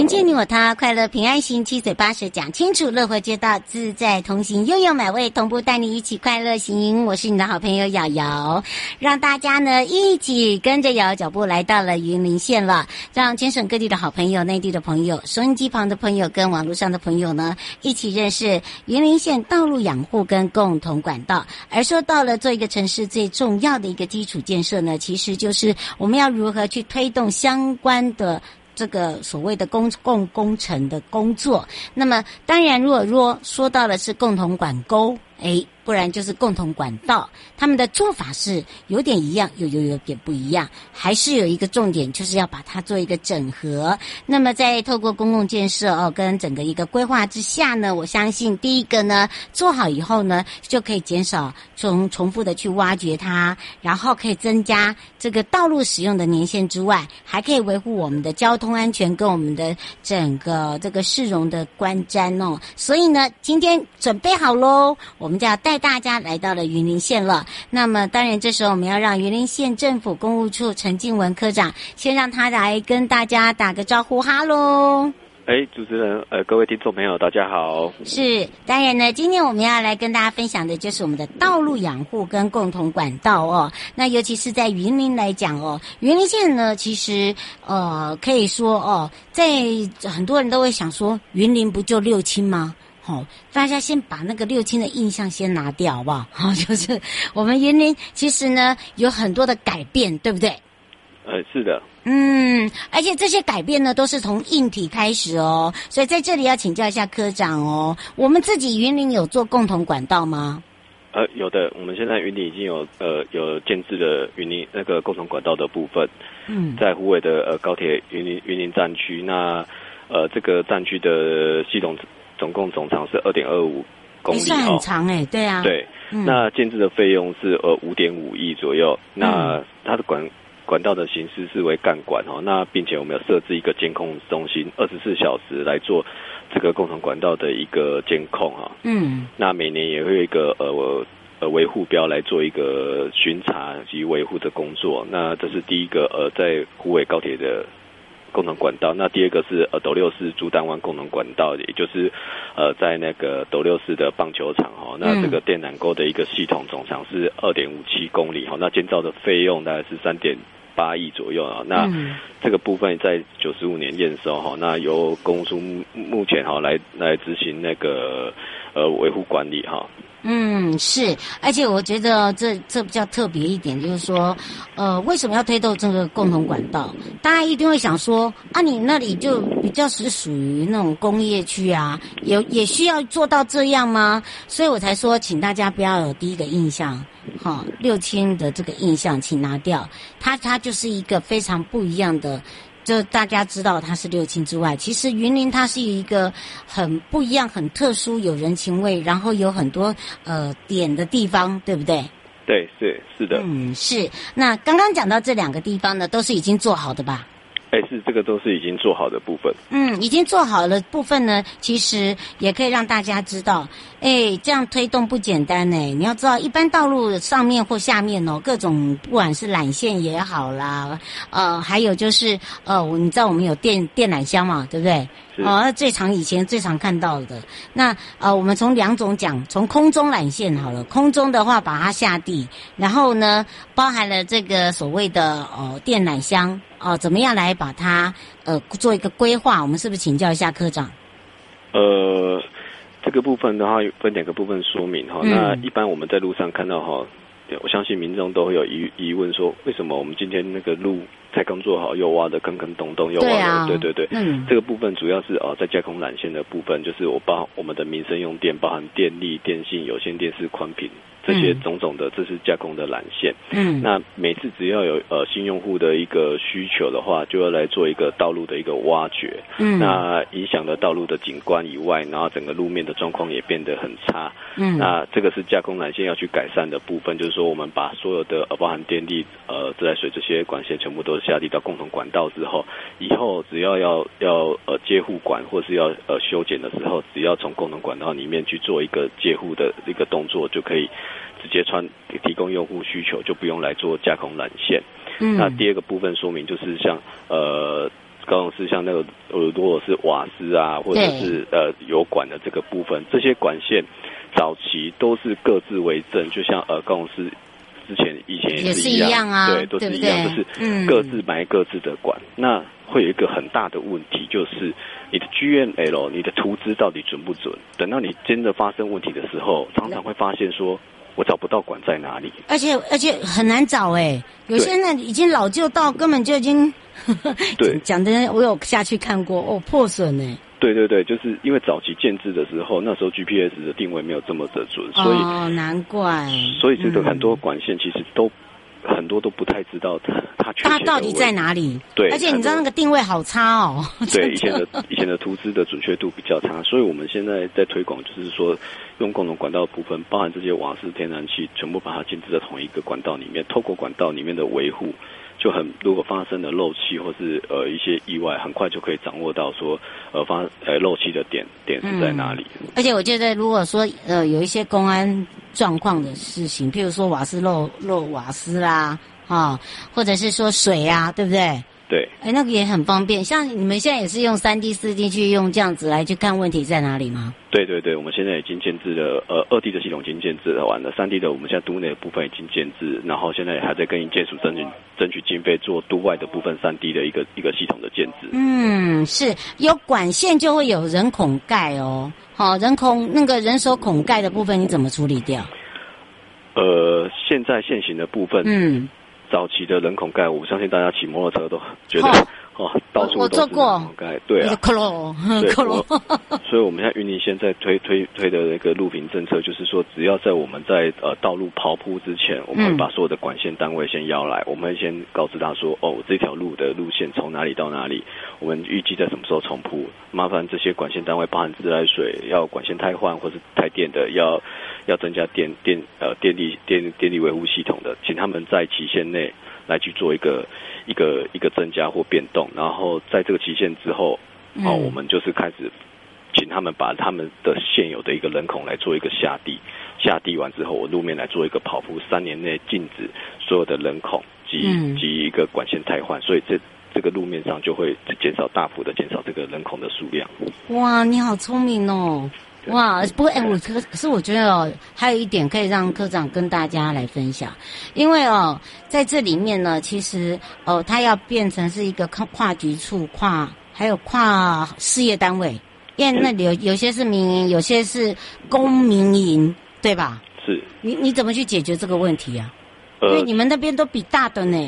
迎接你我他，快乐平安行，七嘴八舌讲清楚，乐活街道自在同行，悠悠美味同步带你一起快乐行。我是你的好朋友瑶瑶，让大家呢一起跟着瑶瑶脚步来到了云林县了，让全省各地的好朋友、内地的朋友、收音机旁的朋友跟网络上的朋友呢一起认识云林县道路养护跟共同管道。而说到了做一个城市最重要的一个基础建设呢，其实就是我们要如何去推动相关的。这个所谓的公共工程的工作，那么当然，如果说说到的是共同管沟，诶。不然就是共同管道，他们的做法是有点一样，又有有点不一样，还是有一个重点，就是要把它做一个整合。那么在透过公共建设哦，跟整个一个规划之下呢，我相信第一个呢做好以后呢，就可以减少重重复的去挖掘它，然后可以增加这个道路使用的年限之外，还可以维护我们的交通安全跟我们的整个这个市容的观瞻哦。所以呢，今天准备好喽，我们就要带。带大家来到了云林县了，那么当然这时候我们要让云林县政府公务处陈静文科长先让他来跟大家打个招呼，哈喽。哎，主持人，呃，各位听众朋友，大家好。是，当然呢，今天我们要来跟大家分享的就是我们的道路养护跟共同管道哦。那尤其是在云林来讲哦，云林县呢，其实呃可以说哦，在很多人都会想说，云林不就六轻吗？好，大家先把那个六亲的印象先拿掉，好不好？好，就是我们云林其实呢有很多的改变，对不对？呃，是的。嗯，而且这些改变呢都是从硬体开始哦，所以在这里要请教一下科长哦，我们自己云林有做共同管道吗？呃，有的，我们现在云林已经有呃有建制的云林那个共同管道的部分。嗯，在湖尾的呃高铁云林云林站区，那呃这个站区的系统。总共总长是二点二五公里，哦很长哎，对啊，对，嗯、那建制的费用是呃五点五亿左右。那它的管管道的形式是为干管哦，那并且我们有设置一个监控中心，二十四小时来做这个共同管道的一个监控哈。嗯，那每年也会有一个呃呃维护标来做一个巡查及维护的工作。那这是第一个呃在湖尾高铁的。共同管道，那第二个是呃斗六市朱丹湾共同管道，也就是呃在那个斗六市的棒球场哈，那这个电缆沟的一个系统总长是二点五七公里哈，那建造的费用大概是三点八亿左右啊，那这个部分在九十五年验收哈，那由公司目前哈来来执行那个呃维护管理哈。嗯，是，而且我觉得这这比较特别一点，就是说，呃，为什么要推动这个共同管道？大家一定会想说，啊，你那里就比较是属于那种工业区啊，有也需要做到这样吗？所以我才说，请大家不要有第一个印象，哈，六千的这个印象，请拿掉，它它就是一个非常不一样的。就大家知道它是六亲之外，其实云林它是一个很不一样、很特殊、有人情味，然后有很多呃点的地方，对不对？对，是是的。嗯，是。那刚刚讲到这两个地方呢，都是已经做好的吧？哎，是这个都是已经做好的部分。嗯，已经做好了部分呢，其实也可以让大家知道，哎，这样推动不简单呢。你要知道，一般道路上面或下面哦，各种不管是缆线也好啦，呃，还有就是呃，你知道我们有电电缆箱嘛，对不对？哦，那最常以前最常看到的，那呃，我们从两种讲，从空中缆线好了，空中的话把它下地，然后呢，包含了这个所谓的哦电缆箱。哦，怎么样来把它呃做一个规划？我们是不是请教一下科长？呃，这个部分的话，分两个部分说明哈。嗯、那一般我们在路上看到哈，我相信民众都会有疑疑问说，为什么我们今天那个路才刚做好，又挖的坑坑洞洞，又挖的对、啊、对对对，嗯，这个部分主要是呃，在架空缆线的部分，就是我包我们的民生用电，包含电力、电信、有线电视、宽频。这些种种的，这是架空的缆线。嗯，那每次只要有呃新用户的一个需求的话，就要来做一个道路的一个挖掘。嗯，那影响了道路的景观以外，然后整个路面的状况也变得很差。嗯，那这个是架空缆线要去改善的部分，就是说我们把所有的呃包含电力、呃自来水这些管线全部都下地到共同管道之后，以后只要要要呃接护管或是要呃修剪的时候，只要从共同管道里面去做一个接护的一个动作就可以。直接穿提供用户需求，就不用来做架空缆线。嗯，那第二个部分说明就是像呃，高雄市像那个呃，如果是瓦斯啊，或者是呃油管的这个部分，这些管线早期都是各自为政，就像呃高雄市之前以前也是一样，啊，对，都是一样，就是各自埋各自的管。嗯、那会有一个很大的问题，就是你的 GNL，你的图资到底准不准？等到你真的发生问题的时候，常常会发现说。我找不到管在哪里，而且而且很难找哎，有些人已经老旧到根本就已经，对，讲的我有下去看过哦，破损呢。对对对，就是因为早期建制的时候，那时候 GPS 的定位没有这么的准，所以哦，难怪，所以这个很多管线其实都。很多都不太知道它它它到底在哪里？对，而且你知道那个定位好差哦。对，以前的 以前的图资的准确度比较差，所以我们现在在推广，就是说用共同管道的部分，包含这些瓦斯、天然气，全部把它建置在同一个管道里面，透过管道里面的维护。就很，如果发生了漏气或是呃一些意外，很快就可以掌握到说呃发呃漏气的点点是在哪里。而且我觉得，如果说呃有一些公安状况的事情，譬如说瓦斯漏漏瓦斯啦，啊，或者是说水啊，对不对？对，哎，那个也很方便。像你们现在也是用三 D、四 D 去用这样子来去看问题在哪里吗？对对对，我们现在已经建制了，呃，二 D 的系统已经建制了完了，三 D 的我们现在都内的部分已经建制，然后现在也还在跟建署争取争取经费做都外的部分三 D 的一个一个系统的建制。嗯，是有管线就会有人孔盖哦，好，人孔那个人手孔盖的部分你怎么处理掉？呃，现在现行的部分，嗯。早期的人孔盖，我相信大家骑摩托车都觉得哦，到处都是人孔盖，对啊，对，所以我们现在云林县在推推推的那个路平政策，就是说，只要在我们在呃道路刨铺之前，我们会把所有的管线单位先邀来，我们会先告知他说，哦，这条路的路线从哪里到哪里，我们预计在什么时候重铺，麻烦这些管线单位，包含自来水要管线汰换或是台电的要。要增加电电呃电力电电力维护系统的，请他们在期限内来去做一个一个一个增加或变动，然后在这个期限之后，嗯、哦，我们就是开始请他们把他们的现有的一个人孔来做一个下地，下地完之后，我路面来做一个跑铺，三年内禁止所有的人孔及、嗯、及一个管线汰换，所以这这个路面上就会减少大幅的减少这个人孔的数量。哇，你好聪明哦！哇，不过哎，我可可是我觉得哦，还有一点可以让科长跟大家来分享，因为哦，在这里面呢，其实哦，它要变成是一个跨跨局处、跨还有跨事业单位，因为那里有有些是民营，有些是公民营，对吧？是。你你怎么去解决这个问题啊？呃、因为你们那边都比大的呢。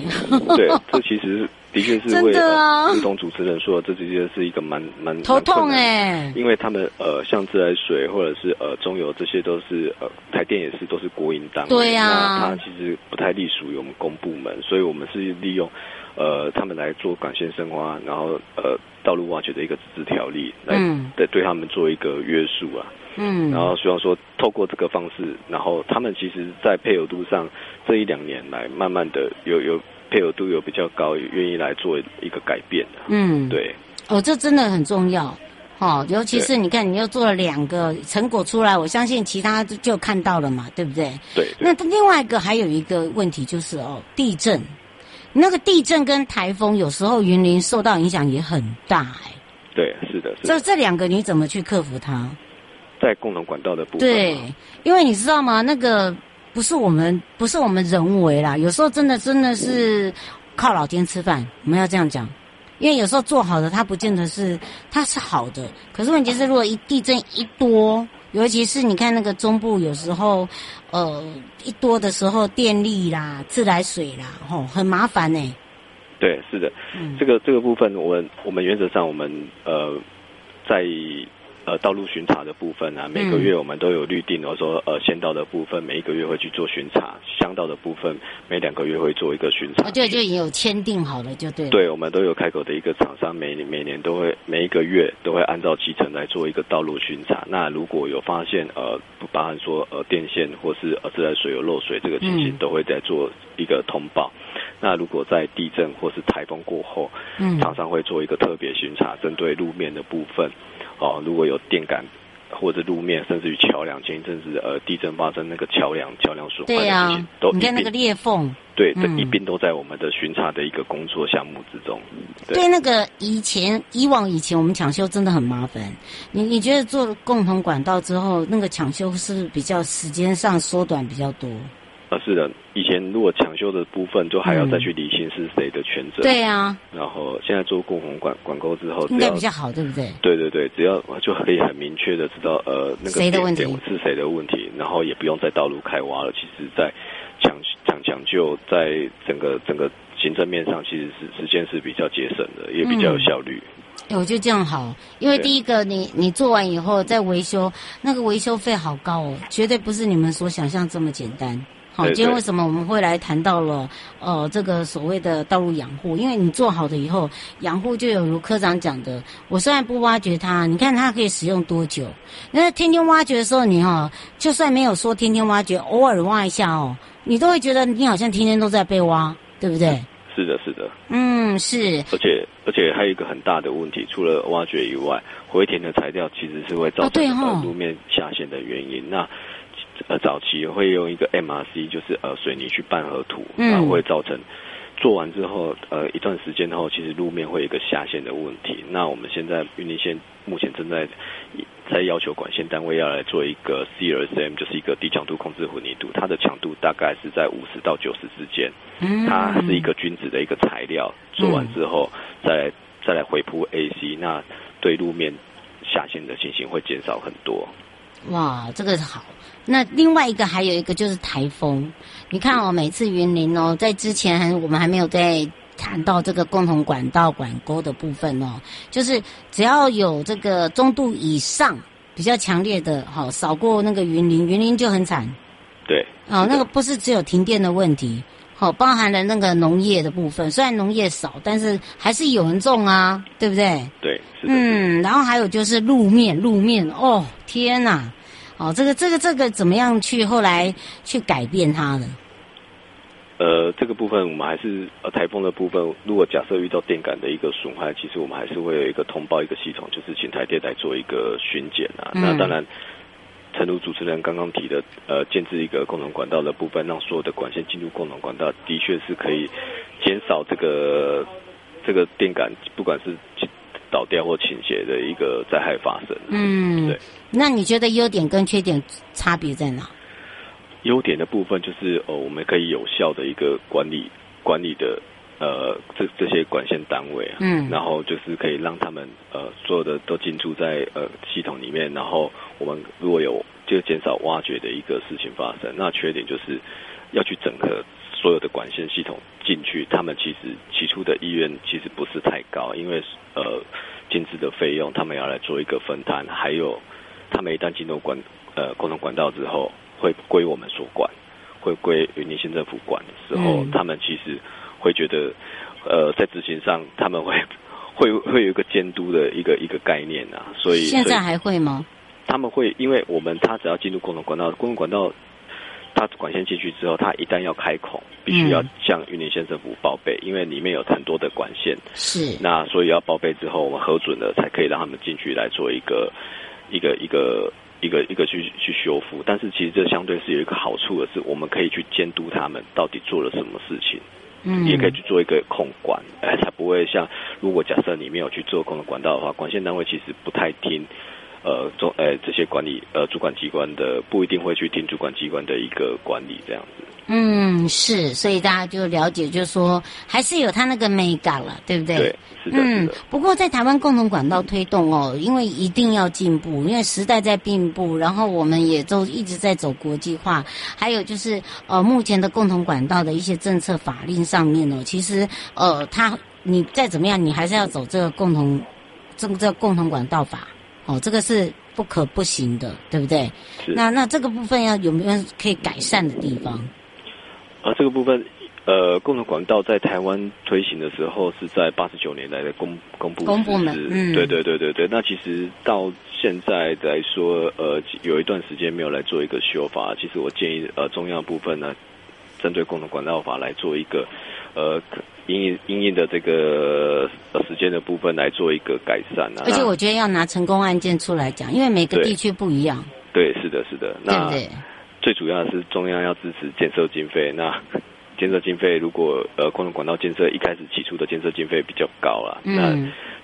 对，这其实。的确是为呃，如同主持人说，这直接是一个蛮蛮头痛哎，因为他们呃，像自来水或者是呃中油这些都是呃台电也是都是国营单位，对呀、啊，那它其实不太隶属于我们公部门，所以我们是利用呃他们来做管线深挖，然后呃道路挖掘的一个自治条例来对、嗯、对他们做一个约束啊。嗯，然后希望说透过这个方式，然后他们其实，在配合度上这一两年来，慢慢的有有配合度有比较高，愿意来做一个改变。嗯，对。哦，这真的很重要。哦，尤其是你看，你又做了两个成果出来，我相信其他就看到了嘛，对不对？对。对那另外一个还有一个问题就是哦，地震，那个地震跟台风有时候云林受到影响也很大哎。对，是的，是的。这这两个你怎么去克服它？在共同管道的部分。对，因为你知道吗？那个不是我们，不是我们人为啦，有时候真的真的是靠老天吃饭，我们要这样讲。因为有时候做好的，它不见得是它是好的。可是问题是，如果一地震一多，尤其是你看那个中部，有时候呃一多的时候，电力啦、自来水啦，吼很麻烦呢、欸。对，是的，嗯、这个这个部分，我们我们原则上我们呃在。呃，道路巡查的部分啊，每个月我们都有预定，我说呃，县道的部分每一个月会去做巡查，乡道的部分每两个月会做一个巡查。哦，对，就已经有签订好了，就对。对，我们都有开口的一个厂商，每每年都会每一个月都会按照期程来做一个道路巡查。那如果有发现呃，不包含说呃电线或是呃自来水有漏水这个情形，都会再做一个通报。嗯、那如果在地震或是台风过后，嗯，厂商会做一个特别巡查，针对路面的部分。哦，如果有电杆或者路面，甚至于桥梁，前一阵子呃地震发生那个桥梁桥梁损坏的事情，啊、都你看那个裂缝，对，这、嗯、一并都在我们的巡查的一个工作项目之中。对，对那个以前以往以前我们抢修真的很麻烦，你你觉得做共同管道之后，那个抢修是不是比较时间上缩短比较多？啊，是的，以前如果抢修的部分，就还要再去理清是谁的权责。对啊。然后现在做共同管管沟之后，应该比较好，对不对？对对对，只要就可以很明确的知道，呃，那个谁的问题是谁的问题，然后也不用在道路开挖了。其实，在抢抢抢救，在整个整个行政面上，其实是时间是比较节省的，也比较有效率。嗯，我觉得这样好，因为第一个，你你做完以后再维修，那个维修费好高哦，绝对不是你们所想象这么简单。好，今天为什么我们会来谈到了呃这个所谓的道路养护？因为你做好的以后，养护就有如科长讲的，我虽然不挖掘它，你看它可以使用多久？那天天挖掘的时候，你哈就算没有说天天挖掘，偶尔挖一下哦，你都会觉得你好像天天都在被挖，对不对？是的，是的。嗯，是。而且而且还有一个很大的问题，除了挖掘以外，回填的材料其实是会造成路面下陷的原因。那呃，早期会用一个 MRC，就是呃水泥去拌合土，然后会造成做完之后呃一段时间后，其实路面会有一个下陷的问题。那我们现在云林县目前正在在要求管线单位要来做一个 CRSM，就是一个低强度控制混凝土，它的强度大概是在五十到九十之间，它是一个均质的一个材料，做完之后再来再来回铺 AC，那对路面下陷的情形会减少很多。哇，这个好。那另外一个还有一个就是台风，你看哦，每次云林哦，在之前还我们还没有在谈到这个共同管道管沟的部分哦，就是只要有这个中度以上比较强烈的，好扫过那个云林，云林就很惨。对。哦，那个不是只有停电的问题，好，包含了那个农业的部分，虽然农业少，但是还是有人种啊，对不对？对。嗯，然后还有就是路面，路面哦，天哪！哦，这个这个这个怎么样去后来去改变它呢？呃，这个部分我们还是呃台风的部分，如果假设遇到电杆的一个损坏，其实我们还是会有一个通报一个系统，就是请台电来做一个巡检啊。嗯、那当然，诚如主持人刚刚提的，呃，建置一个共同管道的部分，让所有的管线进入共同管道，的确是可以减少这个这个电杆，不管是。倒掉或倾斜的一个灾害发生。嗯，对。那你觉得优点跟缺点差别在哪？优点的部分就是哦，我们可以有效的一个管理管理的呃这这些管线单位啊，嗯，然后就是可以让他们呃所有的都进驻在呃系统里面，然后我们如果有就减少挖掘的一个事情发生。那缺点就是要去整合所有的管线系统进去，他们其实起初的意愿其实不是太高，因为呃。建置的费用，他们要来做一个分摊，还有他们一旦进入管呃共同管道之后，会归我们所管，会归云林县政府管的时候，嗯、他们其实会觉得，呃，在执行上他们会 会会有一个监督的一个一个概念啊，所以现在还会吗？他们会因为我们他只要进入共同管道，公共同管道。它管线进去之后，它一旦要开孔，必须要向云林县政府报备，嗯，因为里面有很多的管线。是。那所以要报备之后，我们核准了，才可以让他们进去来做一个一个一个一个一个去去修复。但是其实这相对是有一个好处的是，我们可以去监督他们到底做了什么事情。嗯。也可以去做一个控管，哎，才不会像如果假设你没有去做控的管道的话，管线单位其实不太听。呃，中呃这些管理呃主管机关的不一定会去听主管机关的一个管理这样子。嗯，是，所以大家就了解，就是说还是有他那个美感了，对不对？对，是的。嗯，不过在台湾共同管道推动哦，因为一定要进步，因为时代在进步，然后我们也都一直在走国际化，还有就是呃目前的共同管道的一些政策法令上面哦，其实呃他你再怎么样，你还是要走这个共同这个这个共同管道法。哦，这个是不可不行的，对不对？是。那那这个部分要有没有可以改善的地方？啊，这个部分，呃，共同管道在台湾推行的时候是在八十九年来的公公布公部门，嗯，对对对对对。那其实到现在来说，呃，有一段时间没有来做一个修法。其实我建议，呃，中央部分呢，针对共同管道法来做一个，呃。应应因应的这个时间的部分来做一个改善啊，而且我觉得要拿成功案件出来讲，因为每个地区不一样。对，对是的，是的。那最主要的是中央要支持建设经费。那建设经费如果呃，空中管道建设一开始起初的建设经费比较高了，嗯，那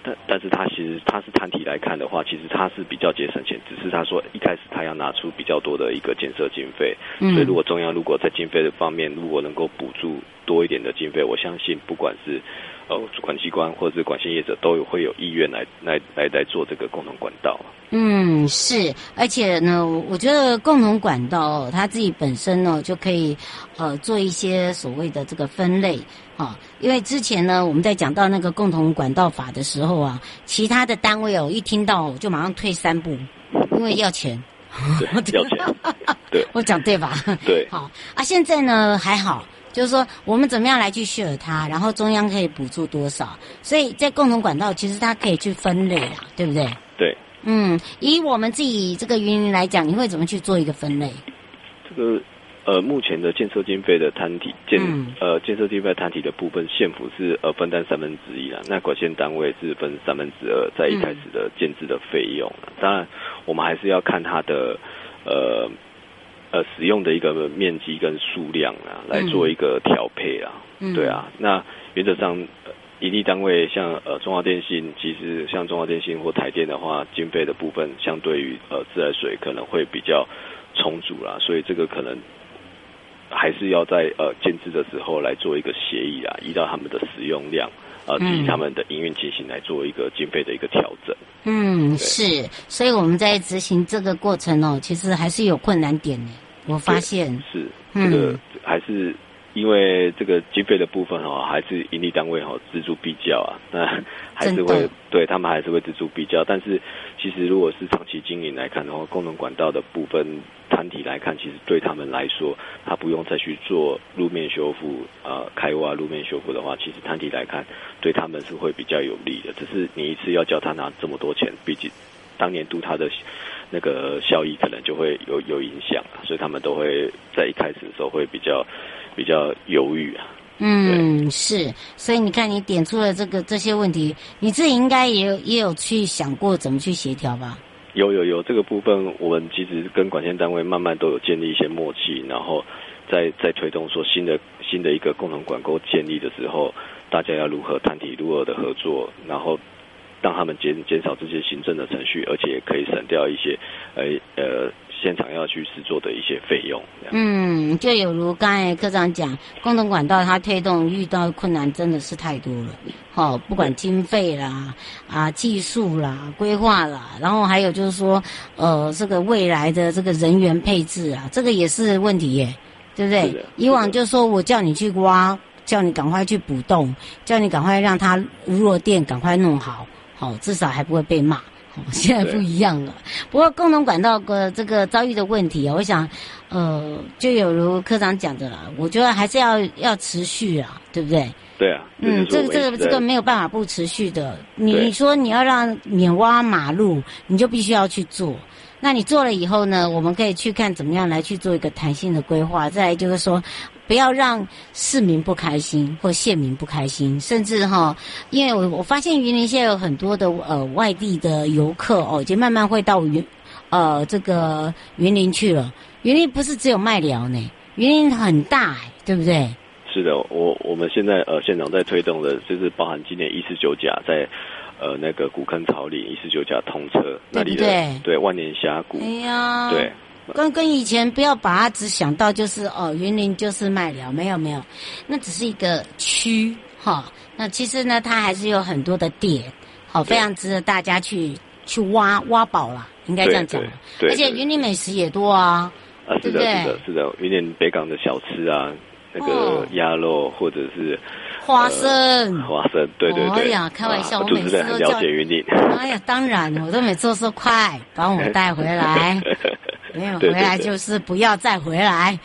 但但是它其实它是摊体来看的话，其实它是比较节省钱，只是他说一开始他要拿出比较多的一个建设经费，嗯，所以如果中央如果在经费的方面如果能够补助。多一点的经费，我相信不管是呃主管机关或者是管线业者，都有会有意愿来来来来做这个共同管道。嗯，是，而且呢，我觉得共同管道它自己本身呢就可以呃做一些所谓的这个分类啊，因为之前呢我们在讲到那个共同管道法的时候啊，其他的单位哦一听到就马上退三步，因为要钱，对要钱，对，我讲对吧？对，好啊，现在呢还好。就是说，我们怎么样来去 share 它，然后中央可以补助多少？所以在共同管道，其实它可以去分类啊，对不对？对。嗯，以我们自己这个云林来讲，你会怎么去做一个分类？这个呃，目前的建设经费的摊体建、嗯、呃建设经费摊体的部分，县府是呃分担三分之一啦，那管线单位是分三分之二，在一开始的建制的费用、嗯。当然，我们还是要看它的呃。呃，使用的一个面积跟数量啊，来做一个调配啊，嗯、对啊。那原则上，营利单位像呃中华电信，其实像中华电信或台电的话，经费的部分相对于呃自来水可能会比较充足啦，所以这个可能还是要在呃建置的时候来做一个协议啊，依照他们的使用量呃及他们的营运情形来做一个经费的一个调整。嗯，是，所以我们在执行这个过程哦，其实还是有困难点呢。我发现是这个还是因为这个经费的部分哈，还是盈利单位哈錙铢必较啊，那还是会对他们还是会錙铢必较。但是其实如果是长期经营来看的话，功能管道的部分摊体来看，其实对他们来说，他不用再去做路面修复啊、呃、开挖路面修复的话，其实摊体来看对他们是会比较有利的。只是你一次要叫他拿这么多钱，毕竟当年度他的。那个效益可能就会有有影响，所以他们都会在一开始的时候会比较比较犹豫啊。嗯，是，所以你看，你点出了这个这些问题，你自己应该也有也有去想过怎么去协调吧？有有有，这个部分我们其实跟管线单位慢慢都有建立一些默契，然后再再推动说新的新的一个共同管沟建立的时候，大家要如何谈体如何的合作，然后。让他们减减少这些行政的程序，而且也可以省掉一些，呃呃，现场要去制作的一些费用。嗯，就有如刚才科长讲，共同管道它推动遇到困难真的是太多了。好、哦，不管经费啦、啊技术啦、规划啦，然后还有就是说，呃，这个未来的这个人员配置啊，这个也是问题耶，对不对？以往就说我叫你去挖，叫你赶快去补洞，叫你赶快让它弱电赶快弄好。好，至少还不会被骂。好，现在不一样了。不过共同管道的这个遭遇的问题啊，我想，呃，就有如科长讲的了，我觉得还是要要持续啊，对不对？对啊。嗯，这个这个这个没有办法不持续的。你说你要让免挖马路，你就必须要去做。那你做了以后呢，我们可以去看怎么样来去做一个弹性的规划。再来就是说，不要让市民不开心或县民不开心，甚至哈，因为我我发现云林现在有很多的呃外地的游客哦，已经慢慢会到云呃这个云林去了。云林不是只有麦寮呢，云林很大，对不对？是的，我我们现在呃县长在推动的，就是包含今年一四九甲在。呃，那个古坑草岭一四九甲通车，对对那里的对。万年峡谷，哎呀，对，跟跟以前不要把它只想到就是哦，云林就是麦寮，没有没有，那只是一个区哈、哦。那其实呢，它还是有很多的点，好、哦，非常值得大家去去挖挖宝啦，应该这样讲。对，对，对，而且云林美食也多啊，啊，是的，是的，是的，云林北港的小吃啊，那个鸭肉或者是。花生，花生，对对对。哎呀，开玩笑，我每次都了解云林。哎呀，当然，我都每次都说快帮我带回来，没有回来就是不要再回来。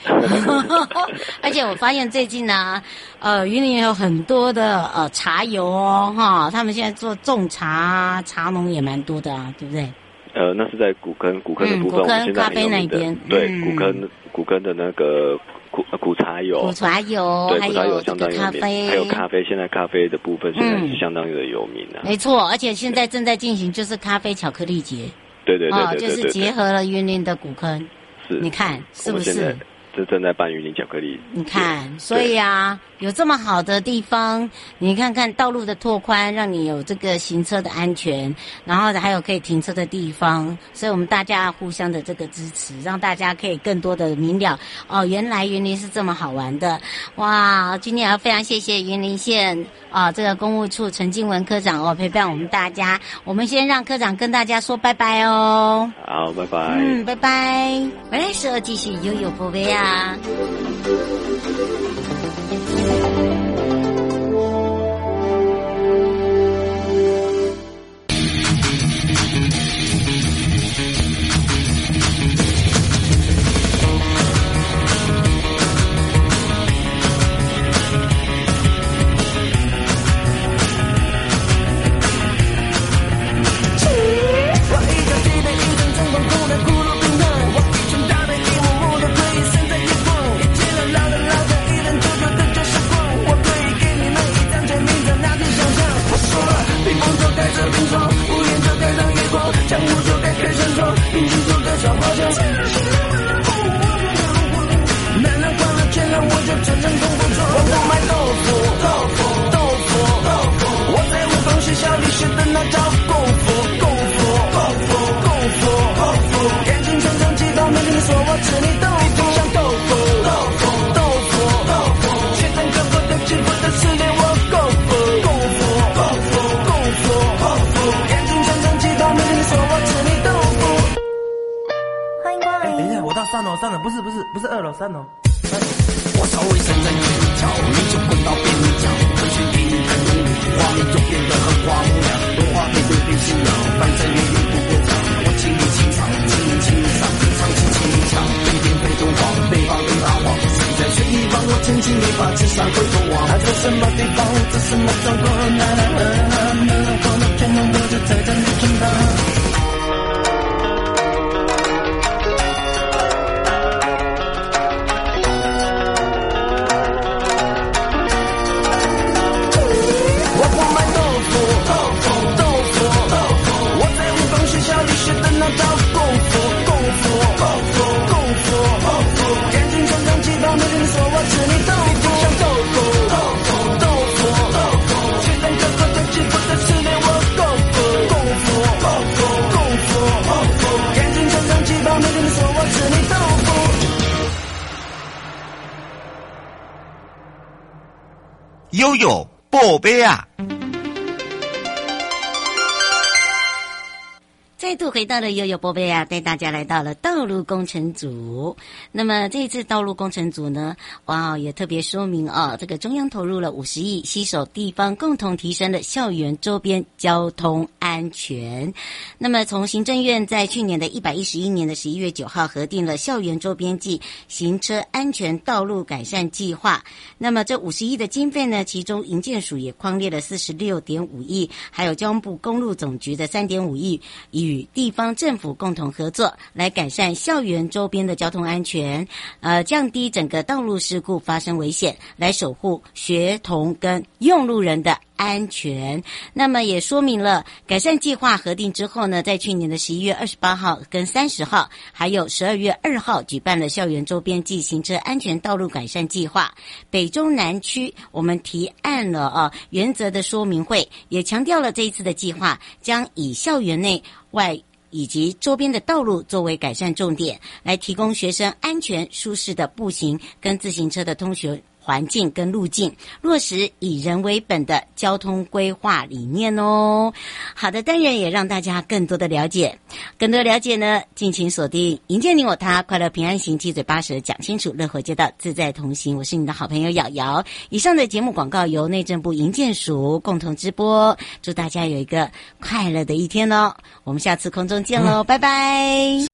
而且我发现最近呢，呃，云林有很多的呃茶油哦，哈，他们现在做种茶，茶农也蛮多的啊，对不对？呃，那是在古坑，古坑的部分，古坑咖啡那边，对，古坑，古坑的那个。苦苦茶油，苦茶油，对，苦茶油相当有名，咖啡，还有咖啡。现在咖啡的部分现在是相当的有名的。没错，而且现在正在进行就是咖啡巧克力节。对对对，对，对，对，哦，就是结合了云林的古坑。是，你看是不是？这正在办云林巧克力。你看，所以啊。有这么好的地方，你看看道路的拓宽，让你有这个行车的安全，然后还有可以停车的地方，所以我们大家互相的这个支持，让大家可以更多的明了哦，原来云林是这么好玩的哇！今天要非常谢谢云林县啊这个公务处陈静文科长哦陪伴我们大家，我们先让科长跟大家说拜拜哦。好，拜拜。嗯，拜拜。回来时候继续悠悠宝贝啊。啊.听说屋檐就该倒月光江湖就该开山窗平剧就该耍花枪二楼三楼。我稍微伸展推一脚，你就滚到边角。可是一看你的目，就变得很荒凉。多话别对别心扰，反正你也不过场。我请你清场，请你赏场，唱起轻唱。一边背中谎，背方更大王。谁在水一方我撑起你把纸伞回头望。爱在什么地方？在什么角落？奶奶，奶奶，奶奶，我的天，我就在这里听到。悠悠宝贝啊！再度回到了悠悠波贝啊，带大家来到了道路工程组。那么这一次道路工程组呢，哇，也特别说明啊，这个中央投入了五十亿，携手地方共同提升了校园周边交通安全。那么从行政院在去年的一百一十一年的十一月九号核定了校园周边暨行车安全道路改善计划。那么这五十亿的经费呢，其中营建署也匡列了四十六点五亿，还有交通部公路总局的三点五亿与地方政府共同合作，来改善校园周边的交通安全，呃，降低整个道路事故发生危险，来守护学童跟用路人的安全。那么也说明了改善计划核定之后呢，在去年的十一月二十八号跟三十号，还有十二月二号举办了校园周边暨行车安全道路改善计划北中南区，我们提案了啊原则的说明会，也强调了这一次的计划将以校园内外以及周边的道路作为改善重点，来提供学生安全舒适的步行跟自行车的通学。环境跟路径，落实以人为本的交通规划理念哦。好的，当然也让大家更多的了解，更多了解呢，敬请锁定《迎建你我他，快乐平安行，七嘴八舌讲清楚，乐活街道自在同行》。我是你的好朋友瑶瑶。以上的节目广告由内政部营建署共同直播，祝大家有一个快乐的一天哦。我们下次空中见喽，嗯、拜拜。